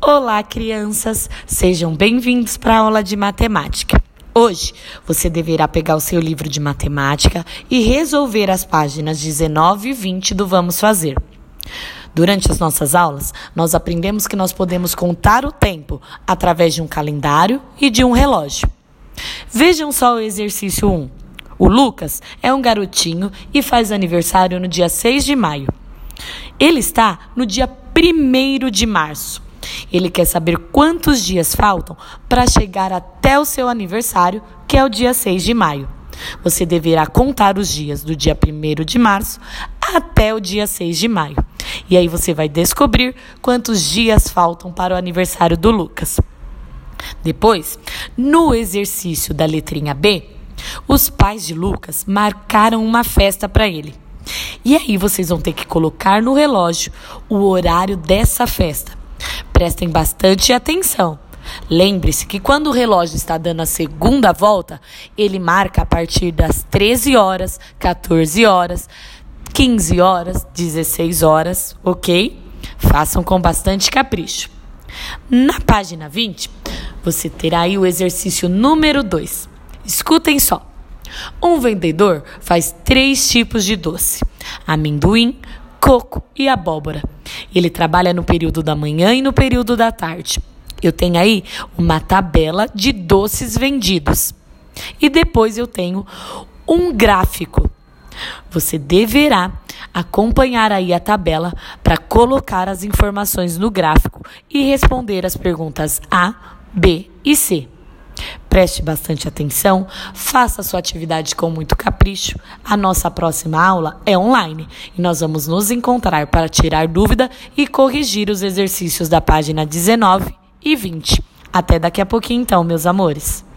Olá, crianças! Sejam bem-vindos para a aula de matemática. Hoje você deverá pegar o seu livro de matemática e resolver as páginas 19 e 20 do Vamos Fazer. Durante as nossas aulas, nós aprendemos que nós podemos contar o tempo através de um calendário e de um relógio. Vejam só o exercício 1. O Lucas é um garotinho e faz aniversário no dia 6 de maio. Ele está no dia 1 de março. Ele quer saber quantos dias faltam para chegar até o seu aniversário, que é o dia 6 de maio. Você deverá contar os dias do dia 1 de março até o dia 6 de maio. E aí você vai descobrir quantos dias faltam para o aniversário do Lucas. Depois, no exercício da letrinha B, os pais de Lucas marcaram uma festa para ele. E aí vocês vão ter que colocar no relógio o horário dessa festa. Prestem bastante atenção. Lembre-se que quando o relógio está dando a segunda volta, ele marca a partir das 13 horas, 14 horas, 15 horas, 16 horas, ok? Façam com bastante capricho. Na página 20, você terá aí o exercício número 2. Escutem só. Um vendedor faz três tipos de doce: amendoim, coco e abóbora. Ele trabalha no período da manhã e no período da tarde. Eu tenho aí uma tabela de doces vendidos. E depois eu tenho um gráfico. Você deverá acompanhar aí a tabela para colocar as informações no gráfico e responder as perguntas A, B e C. Preste bastante atenção, faça sua atividade com muito capricho. A nossa próxima aula é online e nós vamos nos encontrar para tirar dúvida e corrigir os exercícios da página 19 e 20. Até daqui a pouquinho, então, meus amores.